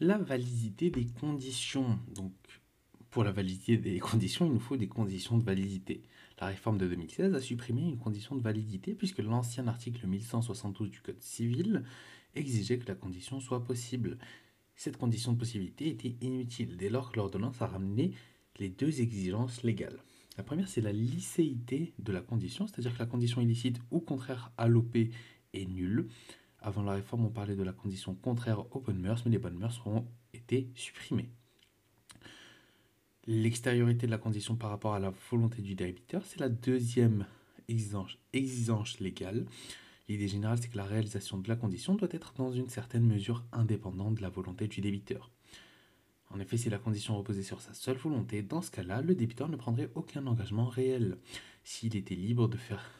La validité des conditions. Donc, pour la validité des conditions, il nous faut des conditions de validité. La réforme de 2016 a supprimé une condition de validité puisque l'ancien article 1172 du Code civil exigeait que la condition soit possible. Cette condition de possibilité était inutile dès lors que l'ordonnance a ramené les deux exigences légales. La première, c'est la licéité de la condition, c'est-à-dire que la condition illicite ou contraire à l'OP est nulle. Avant la réforme, on parlait de la condition contraire aux bonnes mœurs, mais les bonnes mœurs ont été supprimées. L'extériorité de la condition par rapport à la volonté du débiteur, c'est la deuxième exigence, exigence légale. L'idée générale, c'est que la réalisation de la condition doit être dans une certaine mesure indépendante de la volonté du débiteur. En effet, si la condition reposait sur sa seule volonté, dans ce cas-là, le débiteur ne prendrait aucun engagement réel. S'il était libre de faire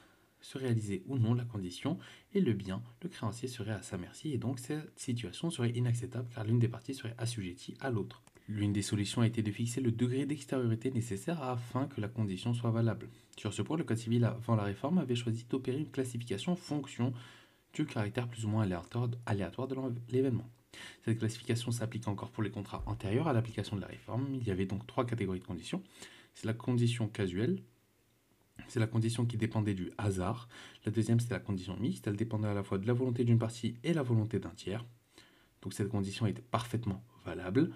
se réaliser ou non la condition, et le bien, le créancier serait à sa merci, et donc cette situation serait inacceptable car l'une des parties serait assujettie à l'autre. L'une des solutions a été de fixer le degré d'extériorité nécessaire afin que la condition soit valable. Sur ce point, le Code civil avant la réforme avait choisi d'opérer une classification en fonction du caractère plus ou moins aléatoire de l'événement. Cette classification s'applique encore pour les contrats antérieurs à l'application de la réforme. Il y avait donc trois catégories de conditions. C'est la condition casuelle, c'est la condition qui dépendait du hasard. La deuxième, c'est la condition mixte. Elle dépendait à la fois de la volonté d'une partie et la volonté d'un tiers. Donc cette condition était parfaitement valable.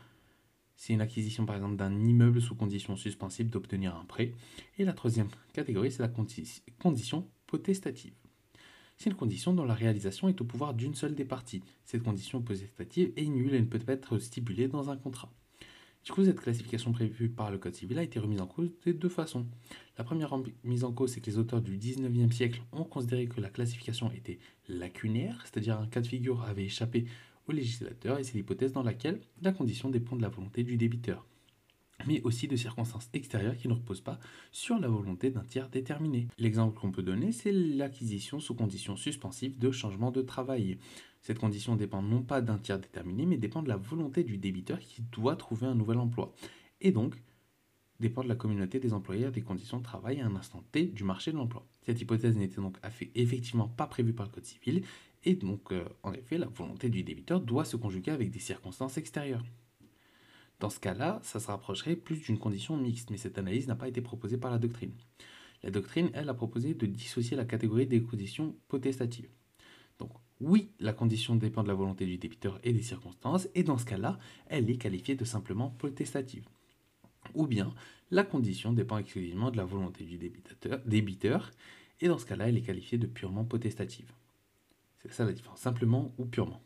C'est une acquisition par exemple d'un immeuble sous condition suspensible d'obtenir un prêt. Et la troisième catégorie, c'est la condition potestative. C'est une condition dont la réalisation est au pouvoir d'une seule des parties. Cette condition potestative est nulle et ne peut être stipulée dans un contrat. Du coup, cette classification prévue par le Code civil a été remise en cause de deux façons. La première mise en cause, c'est que les auteurs du 19e siècle ont considéré que la classification était lacunaire, c'est-à-dire un cas de figure avait échappé au législateur et c'est l'hypothèse dans laquelle la condition dépend de la volonté du débiteur, mais aussi de circonstances extérieures qui ne reposent pas sur la volonté d'un tiers déterminé. L'exemple qu'on peut donner, c'est l'acquisition sous condition suspensive de changement de travail. Cette condition dépend non pas d'un tiers déterminé, mais dépend de la volonté du débiteur qui doit trouver un nouvel emploi. Et donc, dépend de la communauté des employeurs des conditions de travail à un instant T du marché de l'emploi. Cette hypothèse n'était donc effectivement pas prévue par le Code civil, et donc, euh, en effet, la volonté du débiteur doit se conjuguer avec des circonstances extérieures. Dans ce cas-là, ça se rapprocherait plus d'une condition mixte, mais cette analyse n'a pas été proposée par la doctrine. La doctrine, elle, a proposé de dissocier la catégorie des conditions potestatives. Oui, la condition dépend de la volonté du débiteur et des circonstances, et dans ce cas-là, elle est qualifiée de simplement potestative. Ou bien, la condition dépend exclusivement de la volonté du débiteur, et dans ce cas-là, elle est qualifiée de purement potestative. C'est ça la différence, simplement ou purement.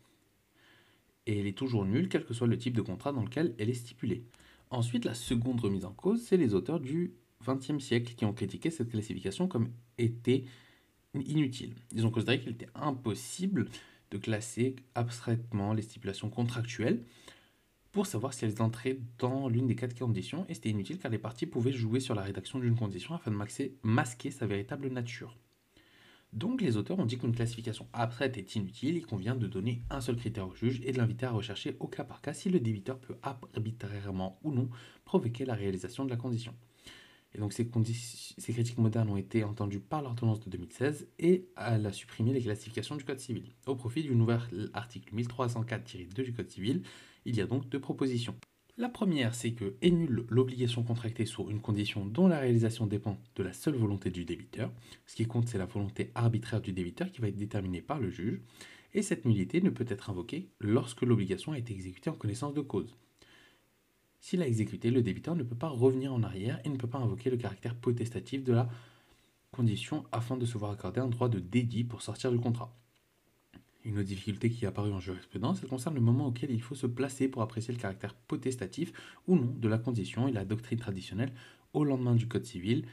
Et elle est toujours nulle, quel que soit le type de contrat dans lequel elle est stipulée. Ensuite, la seconde remise en cause, c'est les auteurs du XXe siècle qui ont critiqué cette classification comme était inutile. Ils ont considéré qu'il était impossible de classer abstraitement les stipulations contractuelles pour savoir si elles entraient dans l'une des quatre conditions, et c'était inutile car les parties pouvaient jouer sur la rédaction d'une condition afin de masquer sa véritable nature. Donc les auteurs ont dit qu'une classification abstraite est inutile, il convient de donner un seul critère au juge et de l'inviter à rechercher au cas par cas si le débiteur peut arbitrairement ou non provoquer la réalisation de la condition. Et donc ces, critiques modernes ont été entendues par l'ordonnance de 2016 et elle a supprimé les classifications du Code civil. Au profit du nouvel article 1304-2 du Code civil, il y a donc deux propositions. La première, c'est que annule l'obligation contractée sur une condition dont la réalisation dépend de la seule volonté du débiteur. Ce qui compte, c'est la volonté arbitraire du débiteur qui va être déterminée par le juge. Et cette nullité ne peut être invoquée lorsque l'obligation a été exécutée en connaissance de cause. S'il a exécuté, le débiteur ne peut pas revenir en arrière et ne peut pas invoquer le caractère potestatif de la condition afin de se voir accorder un droit de dédit pour sortir du contrat. Une autre difficulté qui est apparue en jurisprudence, elle concerne le moment auquel il faut se placer pour apprécier le caractère potestatif ou non de la condition et la doctrine traditionnelle au lendemain du Code civil.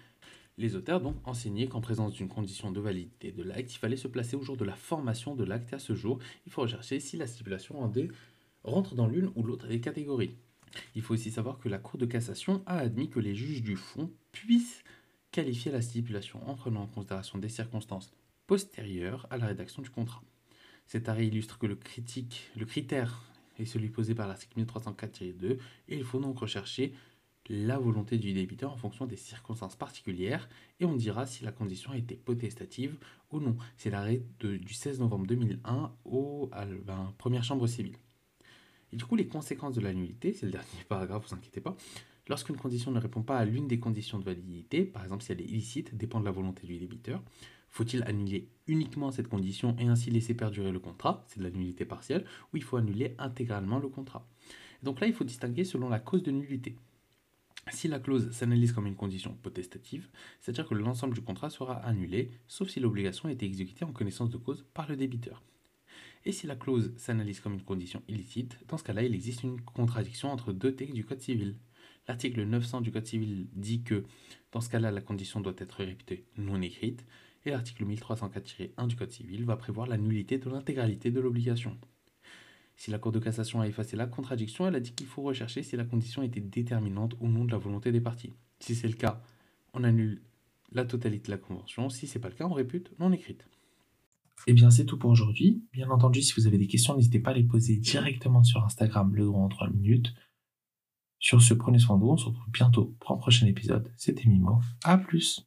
Les auteurs ont enseigné qu'en présence d'une condition de validité de l'acte, il fallait se placer au jour de la formation de l'acte et à ce jour, il faut rechercher si la stipulation en D rentre dans l'une ou l'autre des catégories. Il faut aussi savoir que la Cour de cassation a admis que les juges du fond puissent qualifier la stipulation en prenant en considération des circonstances postérieures à la rédaction du contrat. Cet arrêt illustre que le, critère est celui posé par l'article 1304-2 et il faut donc rechercher la volonté du débiteur en fonction des circonstances particulières et on dira si la condition a été potestative ou non. C'est l'arrêt du 16 novembre 2001 au, à la première chambre civile. Et du coup, les conséquences de la nullité, c'est le dernier paragraphe, vous inquiétez pas. Lorsqu'une condition ne répond pas à l'une des conditions de validité, par exemple si elle est illicite, dépend de la volonté du débiteur, faut-il annuler uniquement cette condition et ainsi laisser perdurer le contrat? C'est de la nullité partielle, ou il faut annuler intégralement le contrat? Donc là, il faut distinguer selon la cause de nullité. Si la clause s'analyse comme une condition potestative, c'est-à-dire que l'ensemble du contrat sera annulé, sauf si l'obligation a été exécutée en connaissance de cause par le débiteur. Et si la clause s'analyse comme une condition illicite, dans ce cas-là, il existe une contradiction entre deux textes du Code civil. L'article 900 du Code civil dit que, dans ce cas-là, la condition doit être répétée non écrite, et l'article 1304-1 du Code civil va prévoir la nullité de l'intégralité de l'obligation. Si la Cour de cassation a effacé la contradiction, elle a dit qu'il faut rechercher si la condition était déterminante ou non de la volonté des parties. Si c'est le cas, on annule la totalité de la convention. Si c'est pas le cas, on répute non écrite. Eh bien, c'est tout pour aujourd'hui. Bien entendu, si vous avez des questions, n'hésitez pas à les poser directement sur Instagram, le grand en 3 minutes. Sur ce, prenez soin de vous. On se retrouve bientôt pour un prochain épisode. C'était Mimo. À plus!